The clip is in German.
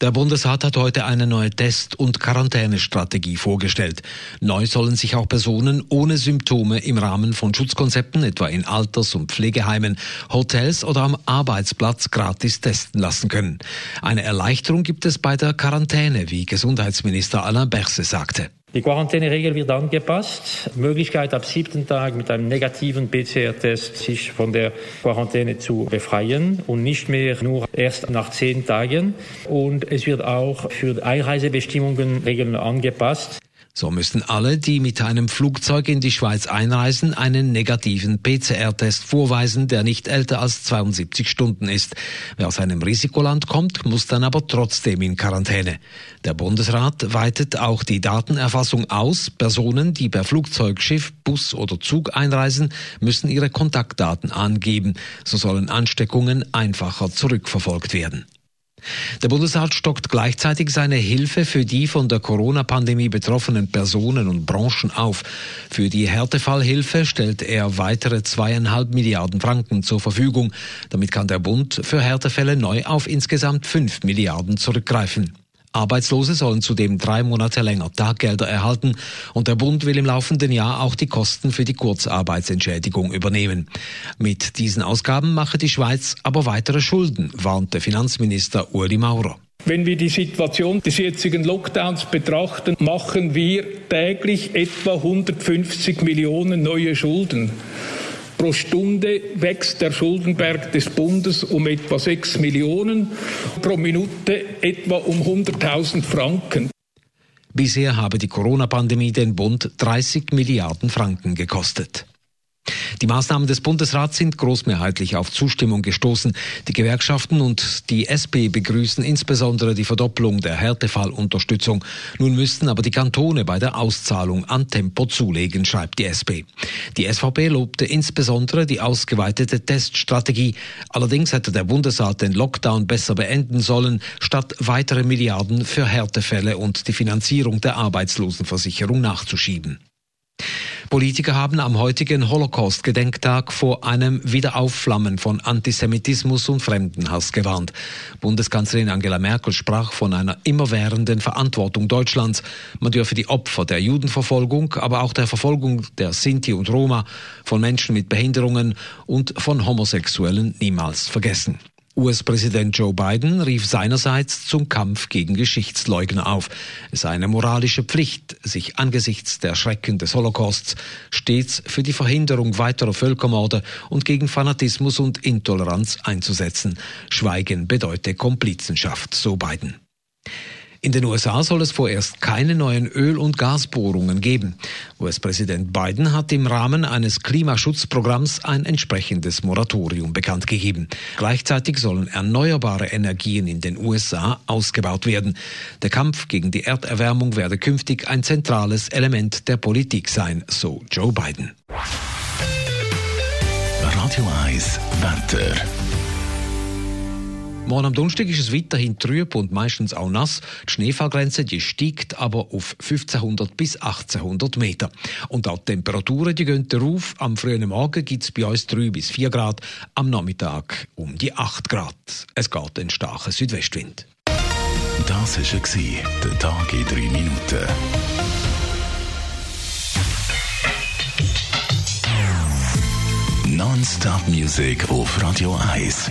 Der Bundesrat hat heute eine neue Test- und Quarantänestrategie vorgestellt. Neu sollen sich auch Personen ohne Symptome im Rahmen von Schutzkonzepten, etwa in Alters- und Pflegeheimen, Hotels oder am Arbeitsplatz gratis testen lassen können. Eine Erleichterung gibt es bei der Quarantäne, wie Gesundheitsminister Alain Berset sagte. Die Quarantäneregel wird angepasst. Möglichkeit ab siebten Tag mit einem negativen PCR-Test sich von der Quarantäne zu befreien und nicht mehr nur erst nach zehn Tagen. Und es wird auch für Einreisebestimmungen Regeln angepasst. So müssen alle, die mit einem Flugzeug in die Schweiz einreisen, einen negativen PCR-Test vorweisen, der nicht älter als 72 Stunden ist. Wer aus einem Risikoland kommt, muss dann aber trotzdem in Quarantäne. Der Bundesrat weitet auch die Datenerfassung aus. Personen, die per Flugzeug, Schiff, Bus oder Zug einreisen, müssen ihre Kontaktdaten angeben. So sollen Ansteckungen einfacher zurückverfolgt werden. Der Bundesrat stockt gleichzeitig seine Hilfe für die von der Corona-Pandemie betroffenen Personen und Branchen auf. Für die Härtefallhilfe stellt er weitere zweieinhalb Milliarden Franken zur Verfügung. Damit kann der Bund für Härtefälle neu auf insgesamt fünf Milliarden zurückgreifen. Arbeitslose sollen zudem drei Monate länger Taggelder erhalten und der Bund will im laufenden Jahr auch die Kosten für die Kurzarbeitsentschädigung übernehmen. Mit diesen Ausgaben mache die Schweiz aber weitere Schulden, warnte Finanzminister Uli Maurer. Wenn wir die Situation des jetzigen Lockdowns betrachten, machen wir täglich etwa 150 Millionen neue Schulden. Pro Stunde wächst der Schuldenberg des Bundes um etwa 6 Millionen, pro Minute etwa um 100.000 Franken. Bisher habe die Corona-Pandemie den Bund 30 Milliarden Franken gekostet. Die Maßnahmen des Bundesrats sind großmehrheitlich auf Zustimmung gestoßen. Die Gewerkschaften und die SP begrüßen insbesondere die Verdopplung der Härtefallunterstützung. Nun müssten aber die Kantone bei der Auszahlung an Tempo zulegen, schreibt die SP. Die SVP lobte insbesondere die ausgeweitete Teststrategie. Allerdings hätte der Bundesrat den Lockdown besser beenden sollen, statt weitere Milliarden für Härtefälle und die Finanzierung der Arbeitslosenversicherung nachzuschieben. Politiker haben am heutigen Holocaust-Gedenktag vor einem Wiederaufflammen von Antisemitismus und Fremdenhass gewarnt. Bundeskanzlerin Angela Merkel sprach von einer immerwährenden Verantwortung Deutschlands. Man dürfe die Opfer der Judenverfolgung, aber auch der Verfolgung der Sinti und Roma, von Menschen mit Behinderungen und von Homosexuellen niemals vergessen. US-Präsident Joe Biden rief seinerseits zum Kampf gegen Geschichtsleugner auf. Es sei eine moralische Pflicht, sich angesichts der Schrecken des Holocausts stets für die Verhinderung weiterer Völkermorde und gegen Fanatismus und Intoleranz einzusetzen. Schweigen bedeute Komplizenschaft, so Biden. In den USA soll es vorerst keine neuen Öl- und Gasbohrungen geben. US-Präsident Biden hat im Rahmen eines Klimaschutzprogramms ein entsprechendes Moratorium bekannt gegeben. Gleichzeitig sollen erneuerbare Energien in den USA ausgebaut werden. Der Kampf gegen die Erderwärmung werde künftig ein zentrales Element der Politik sein, so Joe Biden. Radio 1 Wetter. Morgen am Donnerstag ist es weiterhin trüb und meistens auch nass. Die Schneefallgrenze die steigt aber auf 1500 bis 1800 Meter. Und auch die Temperaturen die gehen rauf. Am frühen Morgen gibt es bei uns 3 bis 4 Grad, am Nachmittag um die 8 Grad. Es geht ein starker Südwestwind. Das war der Tag in 3 Minuten. Non-Stop Music auf Radio 1.